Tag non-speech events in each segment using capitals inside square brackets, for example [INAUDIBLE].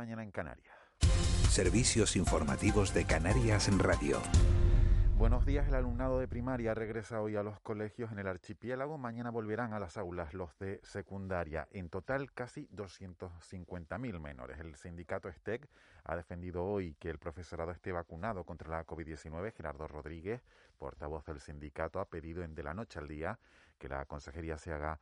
Mañana en Canarias. Servicios informativos de Canarias en Radio. Buenos días, el alumnado de primaria regresa hoy a los colegios en el archipiélago. Mañana volverán a las aulas los de secundaria. En total, casi 250.000 menores. El sindicato STEC ha defendido hoy que el profesorado esté vacunado contra la COVID-19. Gerardo Rodríguez, portavoz del sindicato, ha pedido en de la noche al día que la consejería se haga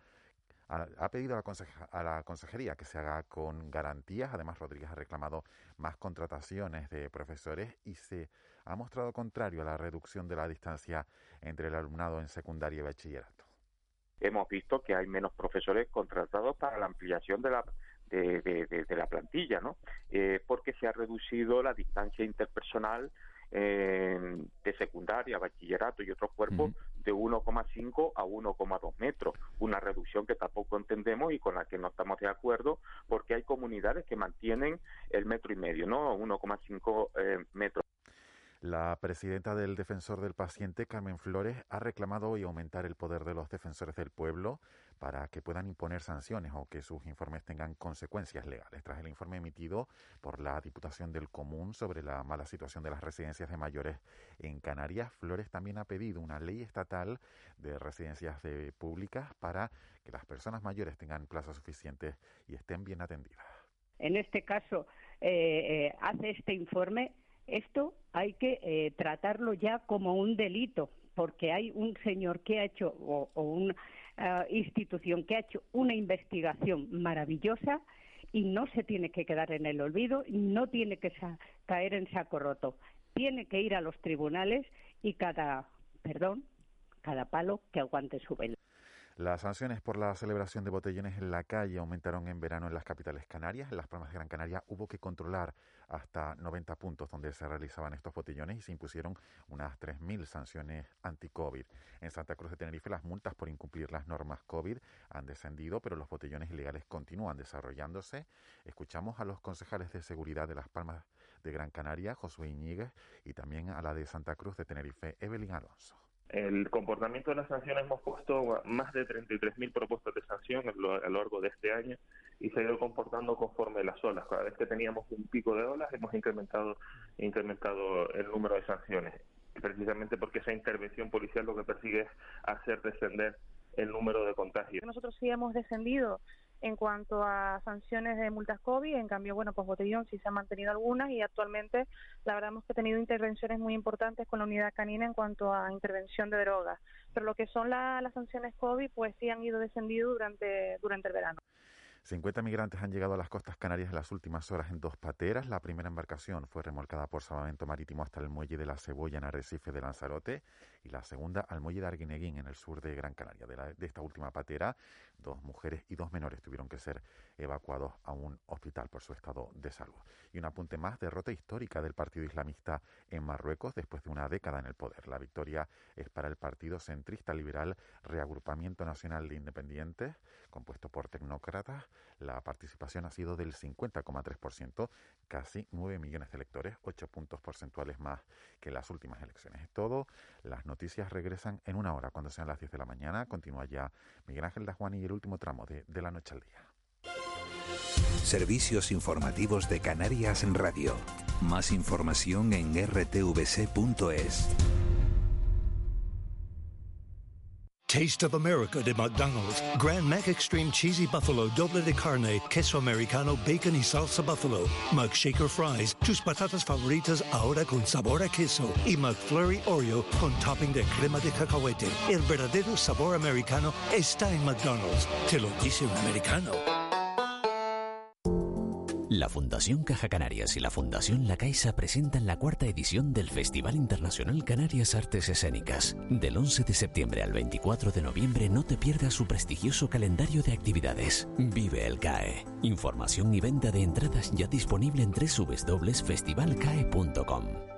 ha pedido a la, a la, consejería que se haga con garantías. Además, Rodríguez ha reclamado más contrataciones de profesores y se ha mostrado contrario a la reducción de la distancia entre el alumnado en secundaria y bachillerato. Hemos visto que hay menos profesores contratados para la ampliación de la de, de, la plantilla, ¿no? Eh, porque se ha reducido la distancia interpersonal eh, de secundaria, bachillerato y otros cuerpos de 1,5 a 1,2 metros, una reducción que tampoco entendemos y con la que no estamos de acuerdo porque hay comunidades que mantienen el metro y medio, ¿no? 1,5 eh, metros. La presidenta del Defensor del Paciente, Carmen Flores, ha reclamado hoy aumentar el poder de los defensores del pueblo para que puedan imponer sanciones o que sus informes tengan consecuencias legales. Tras el informe emitido por la Diputación del Común sobre la mala situación de las residencias de mayores en Canarias, Flores también ha pedido una ley estatal de residencias de públicas para que las personas mayores tengan plazas suficientes y estén bien atendidas. En este caso, eh, eh, hace este informe esto hay que eh, tratarlo ya como un delito, porque hay un señor que ha hecho, o, una eh, institución que ha hecho una investigación maravillosa y no se tiene que quedar en el olvido, no tiene que caer en saco roto. Tiene que ir a los tribunales y cada, perdón, cada palo que aguante su vela. Las sanciones por la celebración de botellones en la calle aumentaron en verano en las capitales canarias. En las Palmas de Gran Canaria hubo que controlar hasta 90 puntos donde se realizaban estos botellones y se impusieron unas 3.000 sanciones anti-COVID. En Santa Cruz de Tenerife las multas por incumplir las normas COVID han descendido, pero los botellones ilegales continúan desarrollándose. Escuchamos a los concejales de seguridad de las Palmas de Gran Canaria, Josué Iñiguez, y también a la de Santa Cruz de Tenerife, Evelyn Alonso. El comportamiento de las sanciones hemos puesto más de 33.000 propuestas de sanción a lo, largo de este año y se ha ido comportando conforme las olas. Cada vez que teníamos un pico de olas hemos incrementado, incrementado el número de sanciones, precisamente porque esa intervención policial lo que persigue es hacer descender el número de contagios. Nosotros sí hemos descendido en cuanto a sanciones de multas COVID, en cambio, bueno, pues Botellón sí se han mantenido algunas y actualmente la verdad hemos tenido intervenciones muy importantes con la unidad canina en cuanto a intervención de drogas. Pero lo que son las sanciones COVID, pues sí han ido descendiendo durante, durante el verano. 50 migrantes han llegado a las costas canarias en las últimas horas en dos pateras. La primera embarcación fue remolcada por salvamento marítimo hasta el muelle de la Cebolla en Arrecife de Lanzarote y la segunda al muelle de Arguineguín en el sur de Gran Canaria. De, de esta última patera, dos mujeres y dos menores tuvieron que ser evacuados a un hospital por su estado de salud. Y un apunte más, derrota histórica del Partido Islamista en Marruecos después de una década en el poder. La victoria es para el Partido Centrista Liberal Reagrupamiento Nacional de Independientes, compuesto por tecnócratas la participación ha sido del 50,3%, casi 9 millones de electores, 8 puntos porcentuales más que las últimas elecciones. Es todo. Las noticias regresan en una hora, cuando sean las 10 de la mañana. Continúa ya Miguel Ángel Dajuani y el último tramo de, de la noche al día. Servicios informativos de Canarias en Radio. Más información en rtvc.es. Taste of America de McDonald's. Grand Mac Extreme Cheesy Buffalo Doble de Carne, Queso Americano, Bacon y Salsa Buffalo. McShaker Fries, tus patatas favoritas ahora con sabor a queso. Y McFlurry Oreo con topping de crema de cacahuete. El verdadero sabor americano está en McDonald's. Te lo dice un americano. La Fundación Caja Canarias y la Fundación La Caixa presentan la cuarta edición del Festival Internacional Canarias Artes Escénicas. Del 11 de septiembre al 24 de noviembre no te pierdas su prestigioso calendario de actividades. Vive el CAE. Información y venta de entradas ya disponible en www.festivalcae.com.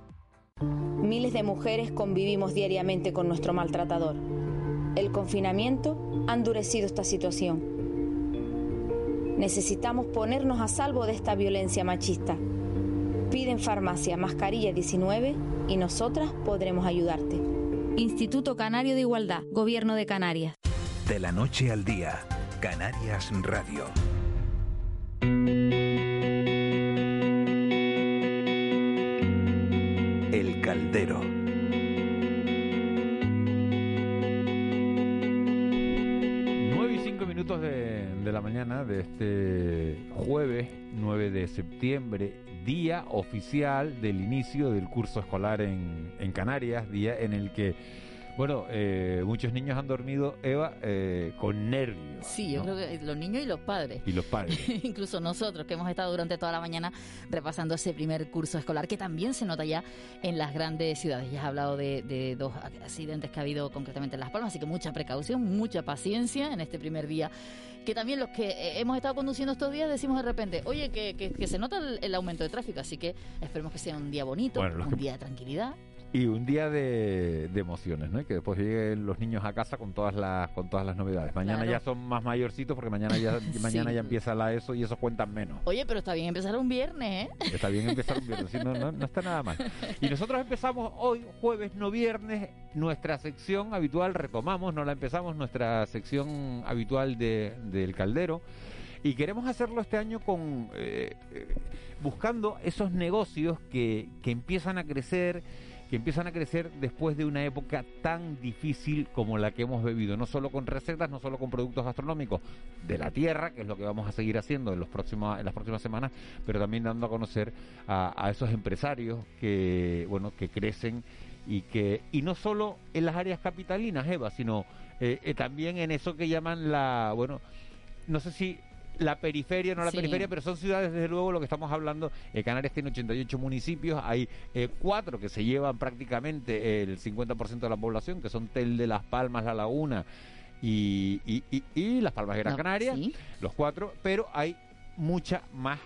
Miles de mujeres convivimos diariamente con nuestro maltratador. El confinamiento ha endurecido esta situación. Necesitamos ponernos a salvo de esta violencia machista. Pide en farmacia mascarilla 19 y nosotras podremos ayudarte. Instituto Canario de Igualdad, Gobierno de Canarias. De la noche al día, Canarias Radio. De, la mañana de este jueves 9 de septiembre, día oficial del inicio del curso escolar en, en Canarias, día en el que, bueno, eh, muchos niños han dormido, Eva, eh, con nervios. Sí, yo ¿no? creo que los niños y los padres. Y los padres. [LAUGHS] Incluso nosotros que hemos estado durante toda la mañana repasando ese primer curso escolar que también se nota ya en las grandes ciudades. Ya has hablado de, de dos accidentes que ha habido concretamente en Las Palmas, así que mucha precaución, mucha paciencia en este primer día. Que también los que eh, hemos estado conduciendo estos días decimos de repente, oye, que, que- que se nota el, el aumento de tráfico, así que esperemos que sea un día bonito, Bueno, un que- día de tranquilidad. Y un día de, de emociones, ¿no? Y que después lleguen los niños a casa con todas las con todas las novedades. Mañana Claro. ya son más mayorcitos porque mañana ya [LAUGHS] mañana ya empieza la ESO y esos cuentan menos. Oye, pero está bien empezar un viernes, ¿eh? Está bien empezar un viernes, sí, no, no, no está nada mal. Y nosotros empezamos hoy, jueves, no viernes, nuestra sección habitual, retomamos, no la empezamos, nuestra sección habitual de, del caldero. Y queremos hacerlo este año con eh, eh, buscando esos negocios que, que empiezan a crecer, que empiezan a crecer después de una época tan difícil como la que hemos vivido, no solo con recetas, no solo con productos gastronómicos de la tierra, que es lo que vamos a seguir haciendo en, los próximos, en las próximas semanas, pero también dando a conocer a, esos empresarios que, bueno, que crecen y que y no solo en las áreas capitalinas, Eva, sino eh, eh, también en eso que llaman la, bueno, no sé si la periferia, no la Sí. periferia, pero son ciudades, desde luego, lo que estamos hablando. Eh, Canarias tiene 88 municipios, hay eh, cuatro que se llevan prácticamente el 50% de la población, que son Telde, Las Palmas, La Laguna y, y, y- y Las Palmas de Gran No, Canaria, sí. los cuatro, pero hay mucha más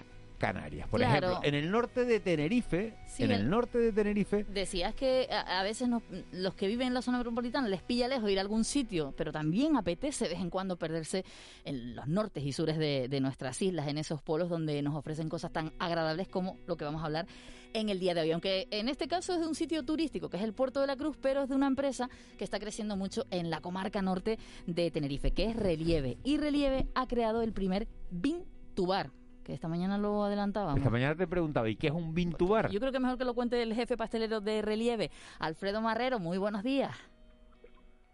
Canarias. Por Claro. ejemplo, en el norte de Tenerife, Sí, en el el- norte de Tenerife, Decías que a, a veces nos- los que viven en la zona metropolitana les pilla lejos ir a algún sitio, pero también apetece de vez en cuando perderse en los nortes y sures de, de nuestras islas, en esos polos donde nos ofrecen cosas tan agradables como lo que vamos a hablar en el día de hoy. Aunque en este caso es de un sitio turístico, que es el Puerto de la Cruz, pero es de una empresa que está creciendo mucho en la comarca norte de Tenerife, que es Relieve. Y Relieve ha creado el primer Bin Tubar, que esta mañana lo adelantábamos. esta mañana te preguntaba, ¿y qué es un Vintubar? Yo creo que mejor que lo cuente el jefe pastelero de Relieve, Alfredo Marrero. Muy buenos días.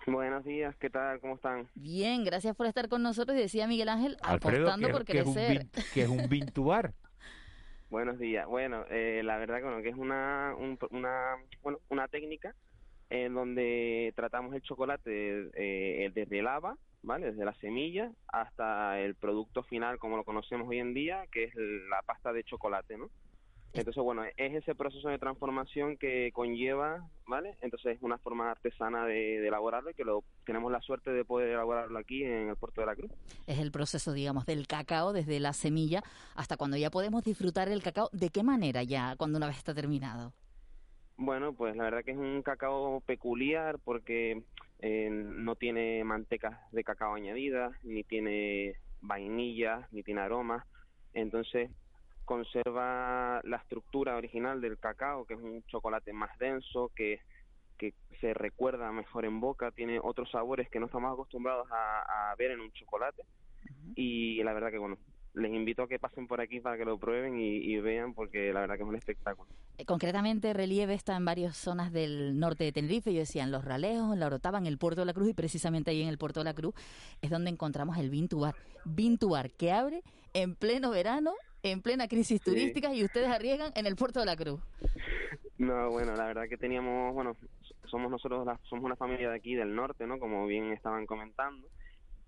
Buenos días, ¿qué tal? ¿Cómo están? Bien, gracias por estar con nosotros. Y decía Miguel Ángel, Alfredo, apostando ¿qué, por qué es un crecer. vin- qué es un Vintubar? [LAUGHS] Buenos días. Bueno, eh, la verdad que, bueno, que es una, un- una, bueno, una técnica en donde tratamos el chocolate eh, desde el haba, ¿vale? Desde la semilla hasta el producto final como lo conocemos hoy en día, que es la pasta de chocolate, ¿no? Entonces, bueno, es ese proceso de transformación que conlleva, ¿vale? Entonces es una forma artesana de, de elaborarlo y que lo tenemos la suerte de poder elaborarlo aquí en el Puerto de la Cruz. Es el proceso, digamos, del cacao desde la semilla hasta cuando ya podemos disfrutar el cacao. ¿De qué manera ya cuando una vez está terminado? Bueno, pues la verdad que es un cacao peculiar porque eh, no tiene mantecas de cacao añadidas, ni tiene vainilla, ni tiene aromas. Entonces conserva la estructura original del cacao, que es un chocolate más denso, que, que se recuerda mejor en boca, tiene otros sabores que no estamos acostumbrados a, a ver en un chocolate. Y la verdad que, bueno, les invito a que pasen por aquí para que lo prueben y, vean porque la verdad que es un espectáculo. Eh, concretamente, Relieve está en varias zonas del norte de Tenerife, yo decía en Los Ralejos, en La Orotava, en el Puerto de la Cruz y precisamente ahí en el Puerto de la Cruz es donde encontramos el Vintubar. Vintubar que abre en pleno verano, en plena crisis turística y ustedes arriesgan en el Puerto de la Cruz. No, bueno, la verdad que teníamos, bueno, somos nosotros, somos una familia de aquí del norte, ¿no? Como bien estaban comentando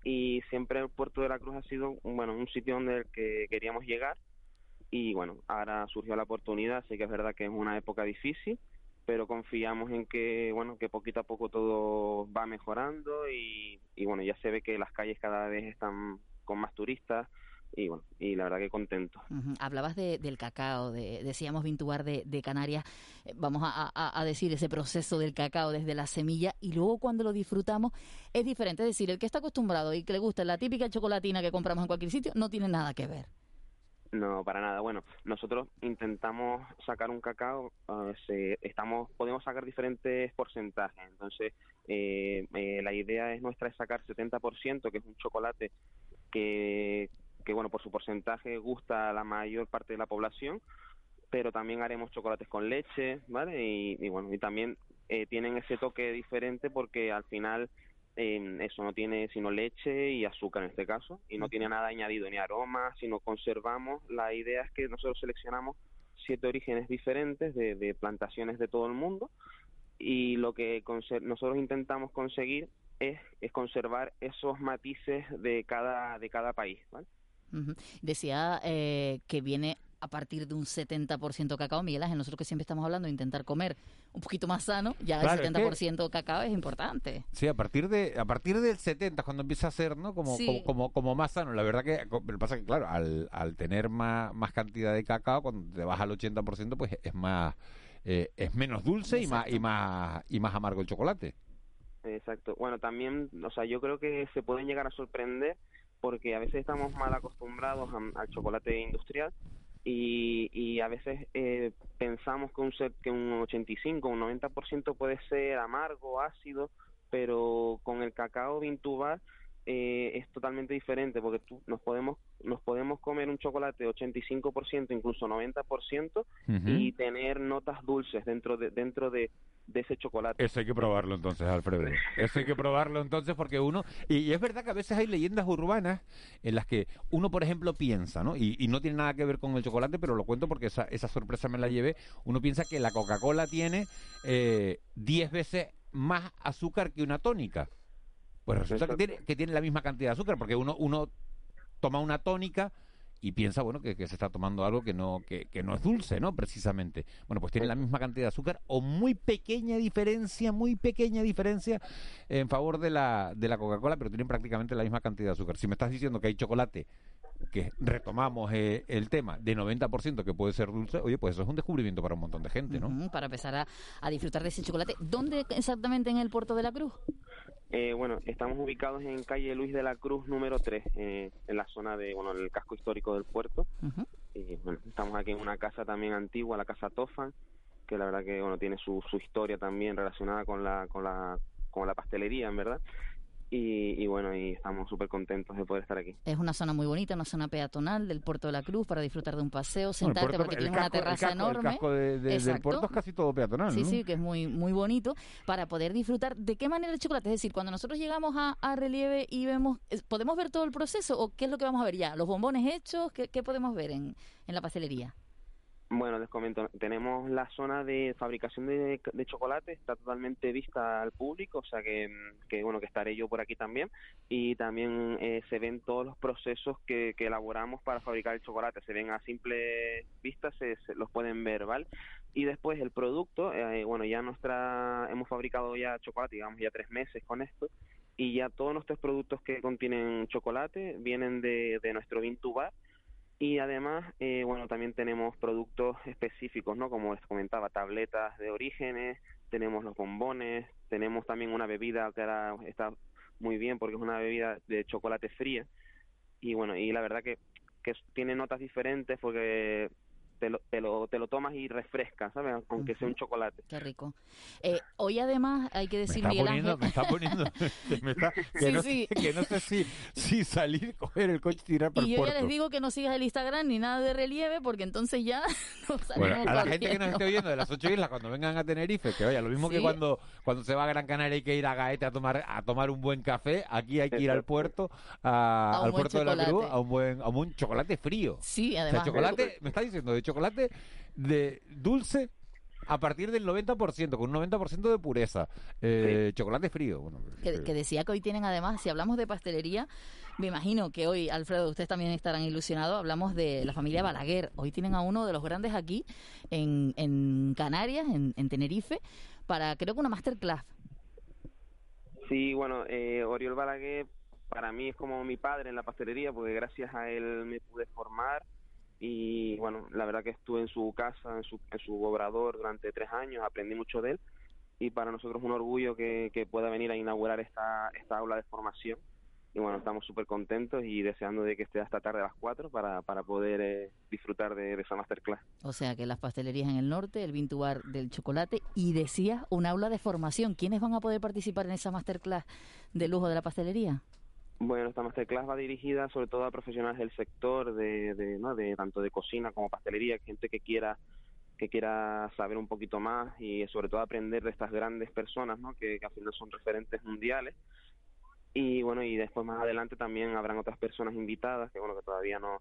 y siempre el puerto de la Cruz ha sido bueno un sitio donde que queríamos llegar. Y bueno ahora surgió la oportunidad sí que es verdad que es una época difícil pero confiamos en que bueno que poquito a poco todo va mejorando y, y bueno ya se ve que las calles cada vez están con más turistas y bueno, y la verdad que contento. Hablabas de, del cacao, de, decíamos Vintubar de, de Canarias, eh, vamos a, a, decir ese proceso del cacao desde la semilla y luego cuando lo disfrutamos es diferente, es decir, el que está acostumbrado y que le gusta la típica chocolatina que compramos en cualquier sitio no tiene nada que ver. No, para nada. Bueno, nosotros intentamos sacar un cacao, estamos, podemos sacar diferentes porcentajes. Entonces, eh, eh, la idea es nuestra es sacar 70%, que es un chocolate que que bueno, por su porcentaje gusta a la mayor parte de la población, pero también haremos chocolates con leche, ¿vale? Y, bueno, y también eh, tienen ese toque diferente porque al final eh, eso no tiene sino leche y azúcar en este caso, y no tiene nada añadido, ni aroma, sino conservamos. La idea es que nosotros seleccionamos siete orígenes diferentes de, de plantaciones de todo el mundo y lo que nosotros intentamos conseguir es, es conservar esos matices de cada de cada país, ¿vale? Decía eh, que viene a partir de un 70% cacao. Miguel Ángel, nosotros que siempre estamos hablando de intentar comer un poquito más sano, ya el 70% cacao es importante. Sí, a partir de a partir del 70 cuando empieza a ser, ¿no? Como, como, como, más sano. La verdad que lo pasa que claro, al, al tener más, más cantidad de cacao, cuando te vas al 80%, pues es más eh, es menos dulce y más y más y más amargo el chocolate. Exacto. Bueno, también, o sea, yo creo que se pueden llegar a sorprender porque a veces estamos mal acostumbrados al chocolate industrial y, y a veces eh, pensamos que un, que un 85, un 90% puede ser amargo, ácido, pero con el cacao Vintubar eh, es totalmente diferente porque tú, nos podemos nos podemos comer un chocolate 85%, incluso 90% y tener notas dulces dentro de dentro de, ese chocolate. Eso hay que probarlo entonces, Alfredo. Eso hay que probarlo entonces porque uno y, es verdad que a veces hay leyendas urbanas en las que uno, por ejemplo, piensa, ¿no? Y, no tiene nada que ver con el chocolate, pero lo cuento porque esa, esa sorpresa me la llevé. Uno piensa que la Coca-Cola tiene 10 eh, veces más azúcar que una tónica. Pues resulta que tiene, que tiene la misma cantidad de azúcar, porque uno, uno toma una tónica y piensa, bueno, que, se está tomando algo que no, que, que, no es dulce, ¿no? Precisamente. Bueno, pues tiene la misma cantidad de azúcar o muy pequeña diferencia, muy pequeña diferencia en favor de la, de la Coca-Cola, pero tienen prácticamente la misma cantidad de azúcar. Si me estás diciendo que hay chocolate que retomamos eh, el tema de 90% que puede ser dulce, oye, pues eso es un descubrimiento para un montón de gente, ¿no? para empezar a, a, disfrutar de ese chocolate. ¿Dónde exactamente en el puerto de la Cruz? Eh, bueno, estamos ubicados en calle Luis de la Cruz número 3, eh, en la zona de, bueno, en el casco histórico del puerto. Y bueno, estamos aquí en una casa también antigua, la casa Tofan, que la verdad que, bueno, tiene su, su historia también relacionada con la, con la, con la pastelería, en verdad. Y, bueno, y estamos súper contentos de poder estar aquí. Es una zona muy bonita, una zona peatonal del Puerto de la Cruz para disfrutar de un paseo, sentarte porque tiene una terraza enorme. El casco del puerto es casi todo peatonal. Sí, sí, que es muy muy bonito para poder disfrutar. ¿De qué manera el chocolate? Es decir, cuando nosotros llegamos a, Relieve y vemos, ¿podemos ver todo el proceso o qué es lo que vamos a ver ya? ¿Los bombones hechos? ¿Qué, qué podemos ver en, en la pastelería? Bueno, les comento, tenemos la zona de fabricación de, chocolate, está totalmente vista al público, o sea que, bueno, que estaré yo por aquí también, y también eh, se ven todos los procesos que, elaboramos para fabricar el chocolate, se ven a simple vista, se, los pueden ver, ¿vale? Y después el producto, eh, bueno, ya nuestra, hemos fabricado ya chocolate, digamos ya tres meses con esto, y ya todos nuestros productos que contienen chocolate vienen de, de nuestro Vintubar, y además, eh, bueno, también tenemos productos específicos, ¿no? Como les comentaba, tabletas de orígenes, tenemos los bombones, tenemos también una bebida que ahora está muy bien porque es una bebida de chocolate fría. Y bueno, y la verdad que, que tiene notas diferentes porque te lo, te lo, te lo tomas y refresca, ¿sabes? Aunque sea un chocolate. Qué rico. Eh, hoy además hay que Me decir, está Miguel poniendo, Ángel... me está poniendo, [LAUGHS] me está- que, Sí, no, sí. sé- que no sé si, si salir, coger el coche y tirar para Y el yo ya puerto. les digo que no sigas el Instagram ni nada de relieve porque entonces ya [LAUGHS] salimos Bueno, a la gente que nos esté oyendo de las ocho islas cuando vengan a Tenerife, que vaya, lo mismo que cuando, cuando se va a Gran Canaria hay que ir a Gaete a tomar a tomar un buen café, aquí hay que ir al puerto, a- A al puerto de la Cruz, a un buen a un chocolate frío. Sí, O sea, además. chocolate, me está diciendo, de chocolate de dulce a partir del 90%, con un 90% de pureza. Eh, Chocolate frío. Bueno, que, que decía que hoy tienen además, si hablamos de pastelería, me imagino que hoy, Alfredo, ustedes también estarán ilusionados, hablamos de la familia Balaguer. Hoy tienen a uno de los grandes aquí en, en Canarias, en, en Tenerife, para creo que una masterclass. Sí, bueno, eh, Oriol Balaguer para mí es como mi padre en la pastelería porque gracias a él me pude formar y bueno, la verdad que estuve en su casa, en su, en su obrador durante tres años, aprendí mucho de él y para nosotros es un orgullo que, que pueda venir a inaugurar esta, esta aula de formación y bueno, estamos súper contentos y deseando de que esté hasta tarde a las cuatro para, para poder eh, disfrutar de, de esa masterclass. O sea que las pastelerías en el norte, el Vintubar del chocolate y decía un aula de formación. ¿Quiénes van a poder participar en esa masterclass de lujo de la pastelería? Bueno, esta masterclass va dirigida sobre todo a profesionales del sector, de, de, ¿no? de tanto de cocina como pastelería, gente que quiera que quiera saber un poquito más y sobre todo aprender de estas grandes personas, ¿no? que, al final son referentes mundiales. Y bueno, y después más adelante también habrán otras personas invitadas, que bueno, que todavía no,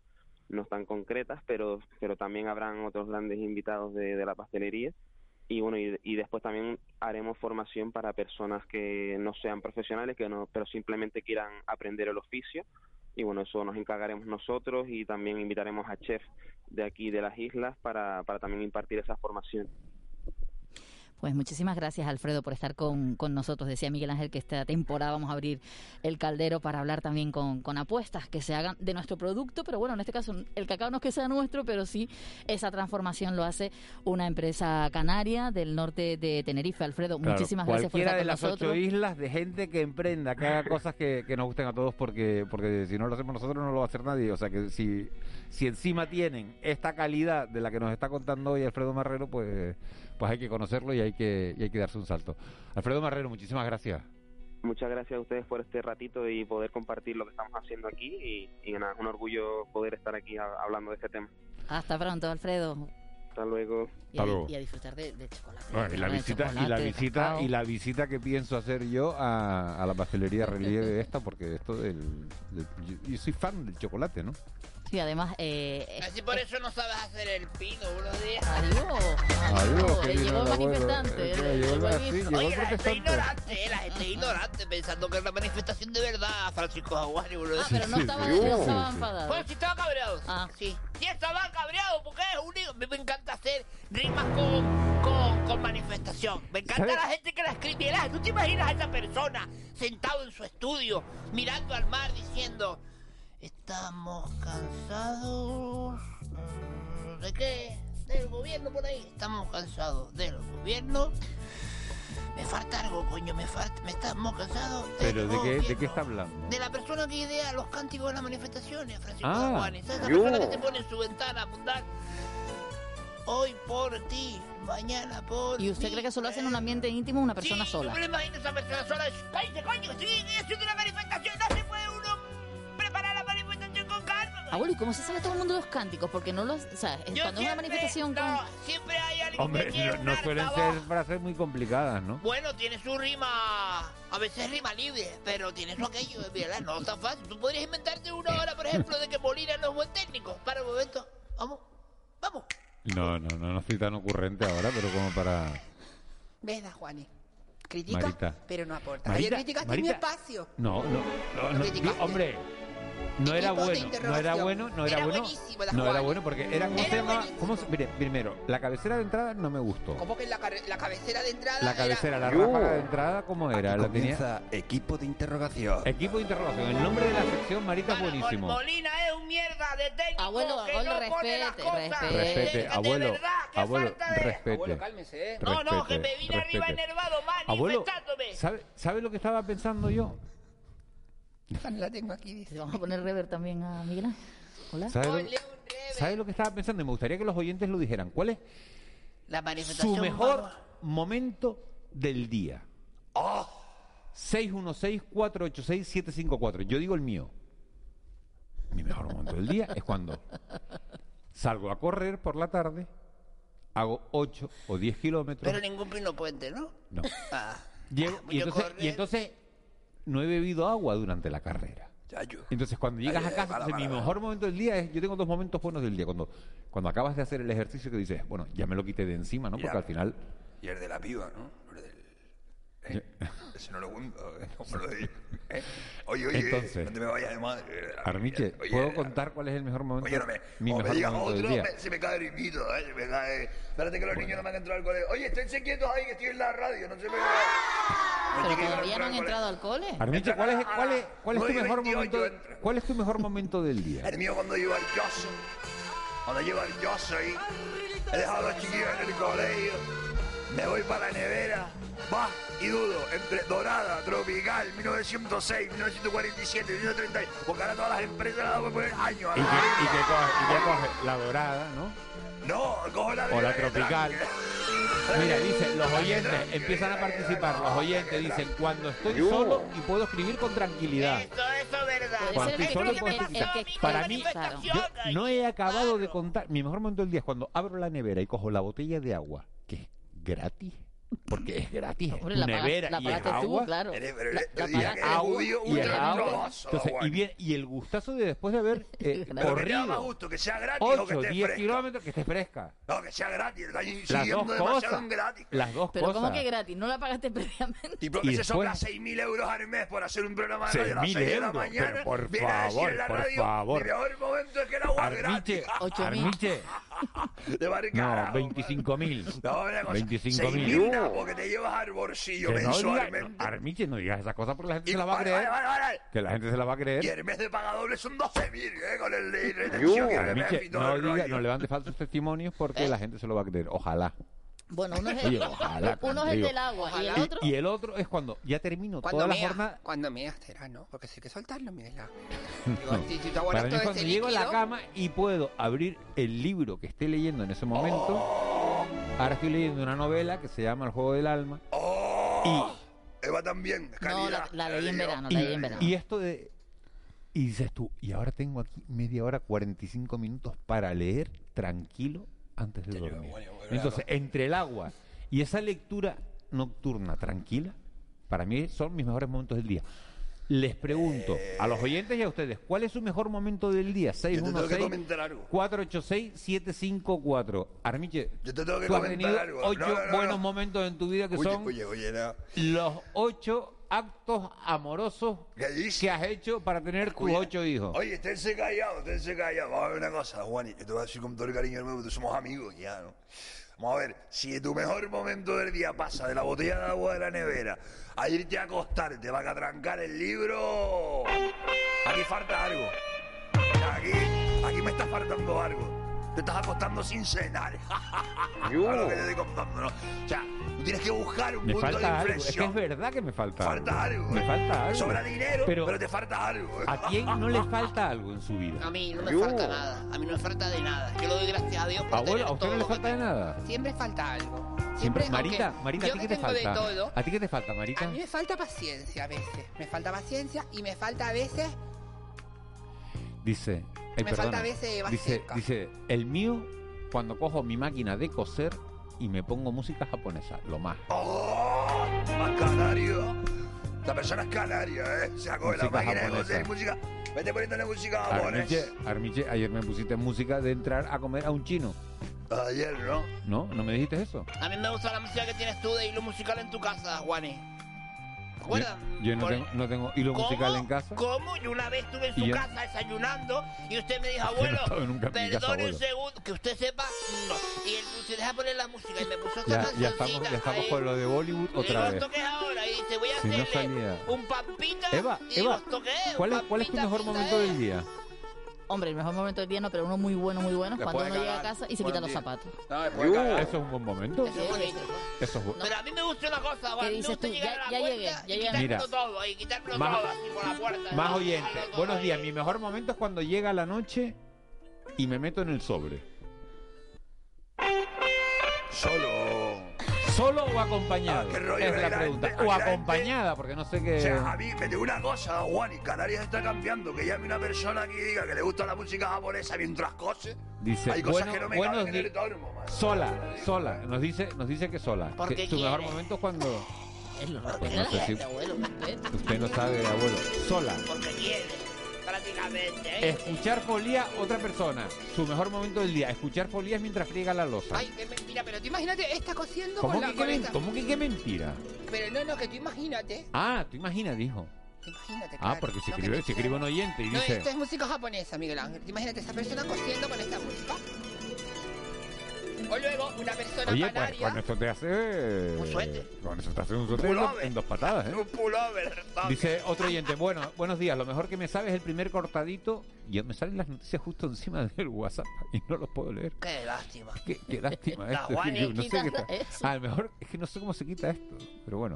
no están concretas, pero, pero también habrán otros grandes invitados de la pastelería. Y bueno, y, y después también haremos formación para personas que no sean profesionales, que no, pero simplemente quieran aprender el oficio. Y bueno, eso nos encargaremos nosotros y también invitaremos a chefs de aquí de las islas para, para también impartir esa formación. Pues muchísimas gracias, Alfredo, por estar con, con nosotros. Decía Miguel Ángel que esta temporada vamos a abrir el caldero para hablar también con, con apuestas que se hagan de nuestro producto, pero bueno, en este caso el cacao no es que sea nuestro, pero sí esa transformación lo hace una empresa canaria del norte de Tenerife. Alfredo, Claro, muchísimas gracias por cualquiera estar de con las nosotros. ocho islas de gente que emprenda, que haga cosas que, que nos gusten a todos, porque porque si no lo hacemos nosotros no lo va a hacer nadie. O sea que si, si encima tienen esta calidad de la que nos está contando hoy Alfredo Marrero, pues, pues hay que conocerlo y hay que, y hay que darse un salto. Alfredo Marrero, muchísimas gracias. Muchas gracias a ustedes por este ratito y poder compartir lo que estamos haciendo aquí y, y nada, es un orgullo poder estar aquí a- hablando de este tema. Hasta pronto, Alfredo. Hasta luego. Y, a, y a disfrutar de, de chocolate. Bueno, y la visita y la visita cacao. y la visita que pienso hacer yo a, a la pastelería relieve [LAUGHS] esta porque esto del, del- yo, yo soy fan del chocolate no Sí, además... Eh, Así por eso no sabes hacer el pino, buenos días. Adiós. Adiós, llegó el manifestante. eh, el- que el llegó el- buenito. sí, llegó Oye, la gente ignorante, eh, la gente ignorante, pensando que es una manifestación de verdad, Francisco Jaguari, boludo. Ah, pero no estaba, no estaba enfadado. Pues sí estaba cabreado. Ah. Sí. Sí estaba cabreado porque es único. A mí me encanta hacer rimas con, con, con manifestación. Me encanta ¿Sabe? la gente que la escribe. ¿Tú te imaginas a esa persona sentado en su estudio, mirando al mar, diciendo... Estamos cansados... mm, ¿De qué? Del gobierno por ahí. Estamos cansados del gobierno. Me falta algo, coño. Me falta... Me estamos cansados del pero de qué de qué está hablando De la persona que idea los cánticos de las manifestaciones, Francisco Ah. Juanes. Esa Yo. persona que te pone en su ventana a apuntar. Hoy por ti, mañana por ¿Y usted mí. cree que eso lo hace en un ambiente íntimo una persona sí, sola? Yo me imagino esa persona sola. ¡Cállate, coño! Estoy haciendo una manifestación. No se Abuelo, ¿y cómo se sabe todo el mundo de los cánticos? Porque no los... O sea, cuando es una siempre- manifestación con... no, siempre hay alguien hombre que quiere no, no suelen altavoz. ser frases muy complicadas no Bueno, tiene su rima, a veces rima libre, pero tiene su aquello, ¿verdad? No es tan fácil. Tú podrías inventarte una hora, por ejemplo, de que Molina no es buen técnico. Para un momento, vamos, vamos. no no no no estoy tan ocurrente ahora pero como para ¿Ves, Juani? Critica, Marita. pero no aporta. Marita, Ayer criticaste mi Marita. espacio. no no no, no, criticaste. hombre no era de bueno, no era bueno, no era, Era bueno, no era bueno porque era, ¿cómo Era se llama? ¿Cómo se- mire, primero, la cabecera de entrada no me gustó. ¿Cómo que la, la cabecera de entrada La era- cabecera, la ráfaga de entrada, ¿cómo era? La tenía... Comienza equipo de interrogación. Equipo de interrogación. El nombre de la sección, Marita, es buenísimo. Molina es un mierda de técnico Abuelo, que abuelo, no pone las respete, cosas. respete. Respete, De abuelo, verdad, qué abuelo, falta de- respete. Abuelo, cálmese, ¿eh? No, no, que me Respete, vine arriba respete. enervado, Abuelo, manifestándome. ¿sabe, ¿sabe lo que estaba pensando yo? La tengo aquí, dice. Le vamos a poner rever también a Miguel Ángel. ¿Sabe lo, Ponle un sabe lo que estaba pensando? Y me gustaría que los oyentes lo dijeran. ¿Cuál es La manifestación. su mejor vamos. momento del día? Oh. 616-486-754. Yo digo el mío. Mi mejor momento del día es cuando salgo a correr por la tarde, hago 8 o 10 kilómetros. Pero ningún pino puente, ¿no? No. Ah. Llego- y, Yo entonces, correr. y entonces no he bebido agua durante la carrera. Entonces cuando llegas a casa, entonces, mi mejor momento del día es, yo tengo dos momentos buenos del día. Cuando, cuando acabas de hacer el ejercicio que dices, bueno, ya me lo quité de encima, ¿no? Porque al final... Y el de la piba, ¿no? ¿Eh? [LAUGHS] Ese no lo cuento, ¿eh? ¿Cómo lo digo? ¿Eh? Oye, oye, Entonces, no te me vayas de madre. Armiche, Oye, ¿puedo contar cuál es el mejor momento? Oye, no me, mi o me mejor digas momento del otro, día. me- se me cae el invito, ¿eh? Se me cae. Espérate que los niños no me han entrado al colegio. Oye, esténse quietos ahí que estoy en la radio, no se me Pero todavía no han entrado al cole. Armiche, ¿cuál es, cuál es, cuál es tu 9 y mejor 28 momento? ¿Cuál es tu mejor momento del día? El mío cuando iba al Yoso, cuando llego al Yoso ahí, he dejado a los chiquillos en el colegio, me voy para la nevera, va y dudo, entre Dorada, Tropical, 1906, 1947, 1930, porque ahora todas las empresas le dan por poner años. Y la que, y que coge, y que coge la dorada, ¿no? No, cojo la O la tropical. Mira, dice, los oyentes empiezan a participar. Los oyentes dicen, cuando estoy Yo. solo y puedo escribir con tranquilidad. Eso, eso es verdad. Cuando estoy solo lo puedo escribir. Para mí, yo no he acabado de contar. Mi mejor momento del día es cuando abro la nevera y cojo la botella de agua, gratis. Porque es gratis, Hombre, la nevera la y es pagaste tú, agua. claro. La- agua y agua. Entonces, y, bien, y el gustazo de después de haber eh, [LAUGHS] más corrido gusto, que sea gratis o que 8, esté 10 fresca. kilómetros, que esté fresca. No, que sea gratis, Las dos cosas. gratis. Las dos Pero cosas. ¿cómo que gratis? ¿No la pagaste [LAUGHS] previamente? Y Y se sobra después- 6.000 euros al mes por hacer un programa de radio a las 6.000 6 de la mañana. pero por favor, por favor. Mi mejor momento es que el agua es gratis. [LAUGHS] [LAUGHS] De bar no, carajo. 25 mil. No, una cosa, 25 mil. 6.000 nada, porque te llevas al bolsillo Que no digas, mensualmente. Armiche, no digas esas cosas porque la gente Y- se la va a creer. vale, vale, vale. Que la gente se la va a creer. Y el mes de pagadores son 12.000, ¿eh? Con el de retención y Armiche, RMF y todo no, el diga, no levante falsos testimonios porque la gente se lo va a creer. Ojalá. Bueno, uno es Oye, ojalá, uno es el digo. del agua y el Y- otro... Y, el otro es cuando ya termino Cuando toda la mea, jornada. cuando meas será, ¿no? Porque si hay que soltarlo, Miguel. [LAUGHS] No. si- si tu abuela Para mí todo cuando ese llego a la cama y puedo abrir el libro que esté leyendo en ese momento. Ahora estoy leyendo una novela que se llama El juego del alma. Eva también, No, la, la leí en verano, Y, la leí en verano. y esto de... Y dices tú, y ahora tengo aquí media hora, 45 minutos para leer tranquilo antes de dormir. Entonces, entre el agua y esa lectura nocturna tranquila, para mí son mis mejores momentos del día. Les pregunto a los oyentes y a ustedes, ¿cuál es su mejor momento del día? Yo te tengo que 616 comentar algo. 486-754. Armiche, Yo te tengo que tú has comentar tenido algo. ocho No, no, no, buenos no. momentos en tu vida que Oye, son oye, oye, no. los ocho actos amorosos que has hecho para tener tus ocho hijos. Oye, esténse callados, esténse callados. Vamos a ver una cosa, Juan, te voy a decir con todo el cariño del mundo, somos amigos ya, ¿no? Vamos a ver, si tu mejor momento del día pasa de la botella de agua de la nevera a irte a acostar, te vas a trancar el libro, aquí falta algo. Aquí, aquí me está faltando algo. Te estás acostando sin cenar. [LAUGHS] A lo que te estoy contando, ¿no? O sea, tú tienes que buscar un Me punto de falta algo. Es que inflexión. es verdad que me falta, Falta algo. Me ¿eh? falta algo. Sobra dinero, pero, pero, te falta algo. ¿a quién no le falta algo en su vida? A mí no me falta nada. A mí no me falta de nada. Yo le doy gracias a Dios por tener ¿a usted todo no le lo falta de nada? Siempre falta algo. Siempre, Marita, aunque Marita, ¿a ti que qué te falta? todo, ¿A ti qué te falta, Marita? A mí me falta paciencia a veces. Me falta paciencia y me falta a veces. Dice, ay, Me perdona, falta a veces dice, dice, el mío cuando cojo mi máquina de coser y me pongo música japonesa, lo más. ¡Oh! ¡Más canario! La persona es canaria, ¿eh? Se acoge la máquina de coser música. Vete poniéndole música japonesa. Armiche, Armiche, ayer me pusiste música de entrar a comer a un chino. Ayer, ¿no? ¿No? ¿No me dijiste eso? A mí me gusta la música que tienes tú de hilo musical en tu casa, Juani. Yo, yo no, tengo, no tengo hilo ¿Cómo? musical en casa. ¿Cómo? Yo una vez estuve en su casa desayunando y usted me dijo, [LAUGHS] no abuelo, casa, perdone un segundo, que usted sepa, no. Y él se deja poner la música y me puso esta Ya, ya estamos, ya estamos con lo de Bollywood otra vez. ¿esto qué es ahora? Y dice, voy a Si no hacerle un pampita. Eva, y Eva, ¿esto qué es? ¿cuál es, cuál es tu mejor momento del día? Hombre, el mejor momento del día no, pero uno muy bueno, muy bueno, es cuando uno de llega a cagar, casa y se quita los zapatos. No, cagar. Eso es un buen momento. Eso es bonito. Eso es bu- Pero a mí me gusta una cosa, a mí me dices gusta tú? llegar Ya- a la ya puerta llegué, ya y llegué. Mira. todo, ahí, quitármelo Más- todo así por la [LAUGHS] puerta. Más todo buenos días. Mi mejor momento es cuando llega la noche y me meto en el sobre. Solo. ¿Solo o acompañado? Ah, rollo, es la la pregunta. gente- o gente- acompañada, porque no sé qué. O sea, a mí me digo una cosa, Juan, y Canarias está cambiando. Que llame una persona que diga que le gusta la música japonesa mientras cose. Dice, Hay cosas bueno, que no me buenos caben en el man. Sola, sola. Nos dice, nos dice que sola. Porque Que su mejor momento es cuando. Es lo Pues respeto no sé si- abuelo, respeto. Usted no sabe, abuelo. Sola. Porque quiere, prácticamente. ¿eh? Escuchar folía otra persona. Su mejor momento del día. Escuchar folías mientras friega la losa. Ay, qué mentira, pero tú imagínate, está cosiendo ¿Cómo con que, la qué men- ¿Cómo que qué mentira? Pero no, no, que tú imagínate. Ah, tú imaginas, dijo. Imagínate, Ah, claro. porque No, que escribe, si escribe un oyente y No, dice. esto es música japonesa, Miguel Ángel. Imagínate esa persona cosiendo con esta música. O luego una persona Oye, pues canaria. con esto te hace. Un suéter. Con eso te hace un suéter en dos- en dos patadas, ¿eh? Un pullover. Dice otro oyente, bueno, buenos días, lo mejor que me sabe es el primer cortadito. Y me salen las noticias justo encima del WhatsApp y no los puedo leer. Qué lástima. Qué, qué lástima La esto. [LAUGHS] Que no sé qué está- eso. A lo mejor es que no sé cómo se quita esto. Pero bueno,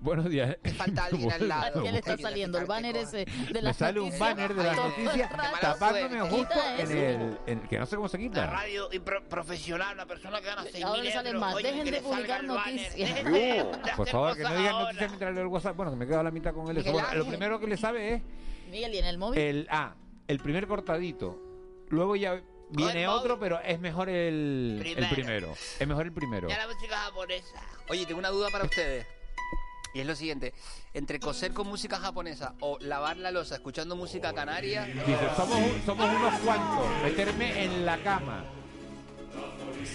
buenos días. falta alguien [LAUGHS] al lado. ¿Qué le está saliendo? El banner ese de Me las sale un banner de noticias raro. tapándome justo en el, en- que no sé cómo se La quita. radio y pro- profesional, una persona que gana 6 Ahora le salen más. Dejen de publicar noticias. Por favor, que no digan noticias mientras leo el WhatsApp. Bueno, que me quedo a la mitad con él. Bueno, lo primero que le sabe es Miguel, ¿y en el móvil? el ah, el primer cortadito. Luego ya viene otro, pero es mejor el el Primero. primero. Es mejor el primero. Ya la música japonesa. Oye, tengo una duda para ustedes. Y es lo siguiente, entre coser con música japonesa o lavar la losa escuchando música canaria, Dice, somos, un- somos unos cuantos. Meterme en la cama.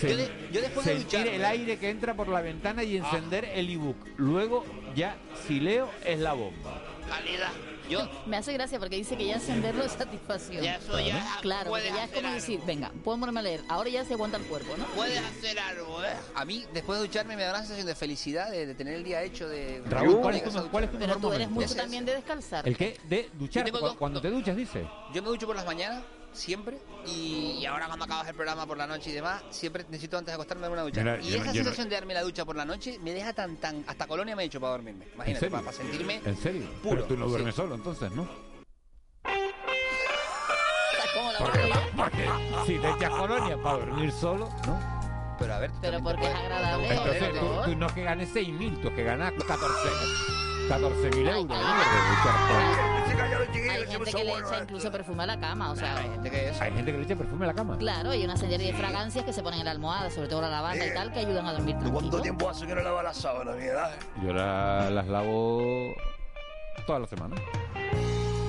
Yo de- yo después de sentir ducharme- el aire que entra por la ventana y encender el ebook. Luego ya, si leo, es la bomba. Calidad. Yo Me hace gracia porque dice que ya encenderlo es satisfacción. Ya eso ya Claro, porque ya es como hacer decir, venga, puedo ponerme a leer. Ahora ya se aguanta el cuerpo, ¿no? Puedes hacer algo, ¿eh? a mí después de ducharme me da una sensación de felicidad, de, de tener el día hecho, de... Raúl, ¿cuál de es tu, cuál es tu Pero mejor tú eres momento? mucho también de descalzar. ¿El qué? De duchar. tengo cu- dos- cuando te duchas, dice. Yo me ducho por las mañanas, siempre, y, y ahora cuando acabas el programa por la noche y demás, siempre necesito antes de acostarme darme una ducha. Mira, y no- esa no- sensación de darme la ducha por la noche me deja tan, tan... Hasta colonia me he hecho para dormirme. ¿En Imagínate, para, para sentirme... ¿En serio? puro, Pero tú no sí. duermes solo, entonces, ¿no? ¿Cómo la Porque, voy a porque si te echas colonia para dormir solo, ¿no? Pero a ver, Pero porque es agradable. Entonces tú, ¿no? tú no es que ganes 6.000, tú es que ganas 14 14.000 euros. Hay gente que le echa incluso perfume a la cama, o sea... Hay gente que es... Hay gente que le echa perfume a la cama. Claro, hay una serie de fragancias que se ponen en la almohada, sobre todo la lavanda y tal, que ayudan a dormir ¿Tú cuánto tranquilo. tiempo hace que no lava la sábana, Miguel Ángel? Yo la- las lavo toda la semana.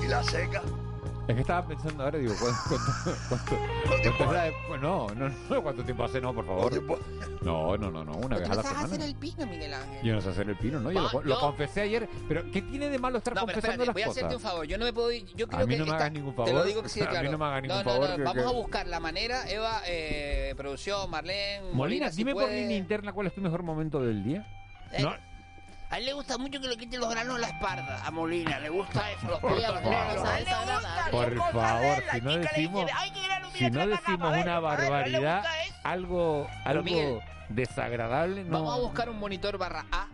¿Y la seca? Es que estaba pensando ahora, digo, [LAUGHS] ¿cuánto, cuánto, cuánto, de- pues no, no, no, ¿cuánto tiempo hace? No, por favor. No, no, no, no, una vez Tú a no la sabes hacer semana. el pino, Miguel Ángel. Yo no sé hacer el pino, ¿no? Yo lo, yo- confesé ayer. Pero, ¿qué tiene de malo estar No, pero confesando espérate, voy a las hacerte un cosas? favor. Yo no me puedo ir. Yo creo A mí que no me esta- hagas ningún Te lo favor. digo que sí, [LAUGHS] A mí claro. no me hagas ningún no, favor, que- Vamos que- a buscar la manera, Eva, eh, producción, Marlene, Molina, Molina, si dime por línea interna cuál es tu mejor momento del día. Eh, No, A él le gusta mucho que le quiten los granos a la espalda. A Molina le gusta eso, los Por puntos favor. negros. A él le gusta. por favor, si no decimos, si no decimos una barbaridad, algo, algo Miguel, desagradable, no. Vamos a buscar un monitor barra A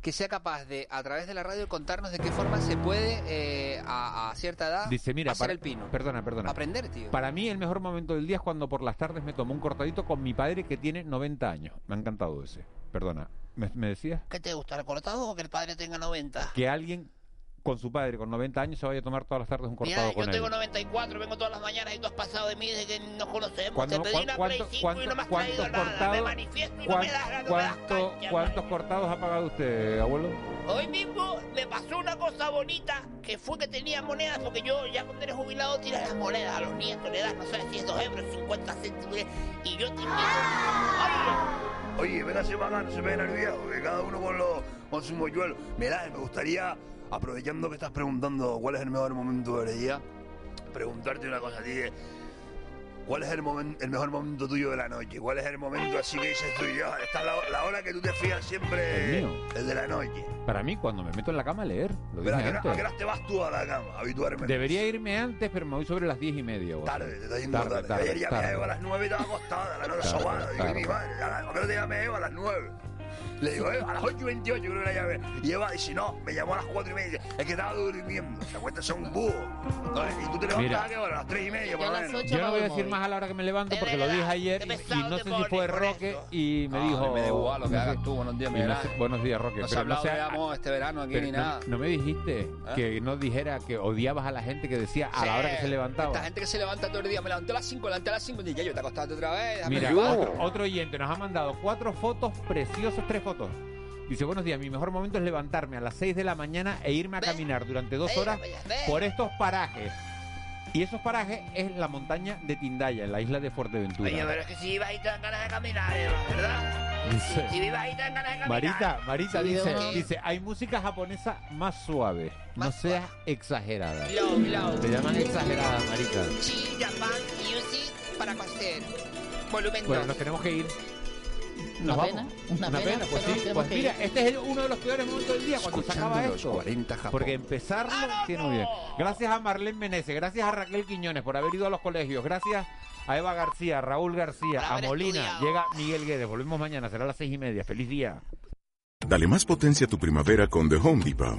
que sea capaz de, a través de la radio, contarnos de qué forma se puede, eh, a, a cierta edad, Dice, mira, hacer para- el pino. Perdona, perdona. Aprender, tío. Para mí el mejor momento del día es cuando por las tardes me tomo un cortadito con mi padre que tiene 90 años. Me ha encantado ese. Perdona. ¿Me, me decías? ¿Qué te gusta, el cortado o que el padre tenga 90? Que alguien con su padre con 90 años se vaya a tomar todas las tardes un cortado Mira, con yo él. tengo 94, vengo todas las mañanas y tú has pasado de mí desde que nos conocemos. ¿Cuándo- Te pedí una cuánto- Play 5 y no me has traído nada. Me cortados- manifiesto y no ¿Cuán- me das, no me das cuánto- cancha, ¿Cuántos cortados ha pagado usted, abuelo? Hoy mismo me pasó una cosa bonita que fue que tenía monedas, porque yo ya cuando eres jubilado tiras las monedas a los nietos, le das, no sé si es 2 euros, 50 céntimos, y yo te invito. Oye, venga, se va no se al viejo, que cada uno con, los, con su moñuelo. Mira, me gustaría, aprovechando que estás preguntando cuál es el mejor momento del día, preguntarte una cosa a ti. ¿Cuál es el, momen- el mejor momento tuyo de la noche? ¿Cuál es el momento así que dices tú y yo? Esta es la, la hora que tú te fías siempre, El mío. el de la noche. Para mí, cuando me meto en la cama a leer, lo Pero, ¿a dije qué, hora- a qué te vas tú a la cama, habitualmente? Debería irme antes, pero me voy sobre las 10 y media. Tarde, te está yendo tarde. Ayer llamé a Eva a las 9 y estaba acostada, la noche Tarde, sobada. Digo, tarde. mi madre, a la- ¿por qué no te llamé a Eva a las nueve? Le digo, Eva, a las 8 y 28 creo que la llamé. Y Eva dice, no, me llamó a las 4 y media. Es que estaba durmiendo. Se acuesta son un búho. Entonces, Y tú te levantas a qué hora? A las tres y media, por Yo lo menos. Yo no voy a decir más a la hora que me levanto porque lo dije ayer y, y no sé si fue Roque y me Ah, dijo... me da igual lo que no hagas tú, buenos días, y Miguel no buenos días, Roque. No se pero amor este verano aquí ni no- nada. No, me dijiste que no dijera que odiabas a la gente que decía a la hora que se levantaba. Esta gente que se levanta todo el día, me levanté a las 5, me levanté a las 5, y ya yo te acostaste otra vez. Mira, otro oyente nos ha mandado cuatro fotos preciosas, tres fotos. Dice, buenos días, mi mejor momento es levantarme a las 6 de la mañana e irme a caminar durante dos horas por estos parajes. Y esos parajes es la montaña de Tindaya, en la isla de Fuerteventura. Oye, pero es que si ahí te dan ganas de caminar, Eva, ¿verdad? Dice- Si vivas ahí te dan ganas de caminar. Marita, Marita Sí, dice, dice, hay música japonesa más suave, no seas exagerada. Low, low. Te llaman exagerada, Marita. Chi, Japan, Music para coser. Volumen Bueno, 2. nos tenemos que ir. Una pena, vamos. una pena, pues sí. Pues mira, ir. este es el- uno de los peores momentos del día cuando se acaba esto. 40 Japón. Porque empezarlo tiene muy bien. Gracias a Marlene Meneses, gracias a Raquel Quiñones por haber ido a los colegios, gracias a Eva García, a Raúl García, a Molina. Llega Miguel Guedes. Volvemos mañana, será a las seis y media. Feliz día. Dale más potencia a tu primavera con The Home Depot.